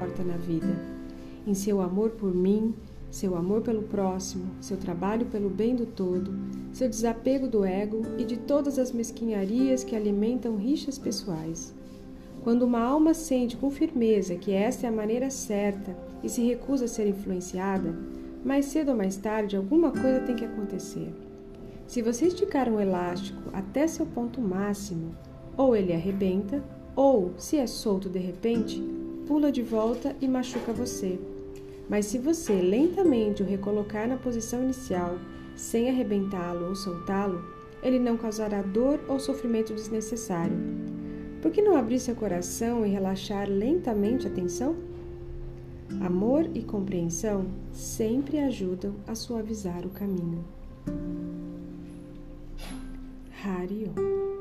importa na vida. Em seu amor por mim, seu amor pelo próximo, seu trabalho pelo bem do todo, seu desapego do ego e de todas as mesquinharias que alimentam rixas pessoais. Quando uma alma sente com firmeza que esta é a maneira certa e se recusa a ser influenciada, mais cedo ou mais tarde alguma coisa tem que acontecer. Se você esticar um elástico até seu ponto máximo, ou ele arrebenta, ou, se é solto de repente, pula de volta e machuca você. Mas se você lentamente o recolocar na posição inicial, sem arrebentá-lo ou soltá-lo, ele não causará dor ou sofrimento desnecessário. Por que não abrir seu coração e relaxar lentamente a tensão? Amor e compreensão sempre ajudam a suavizar o caminho. Harion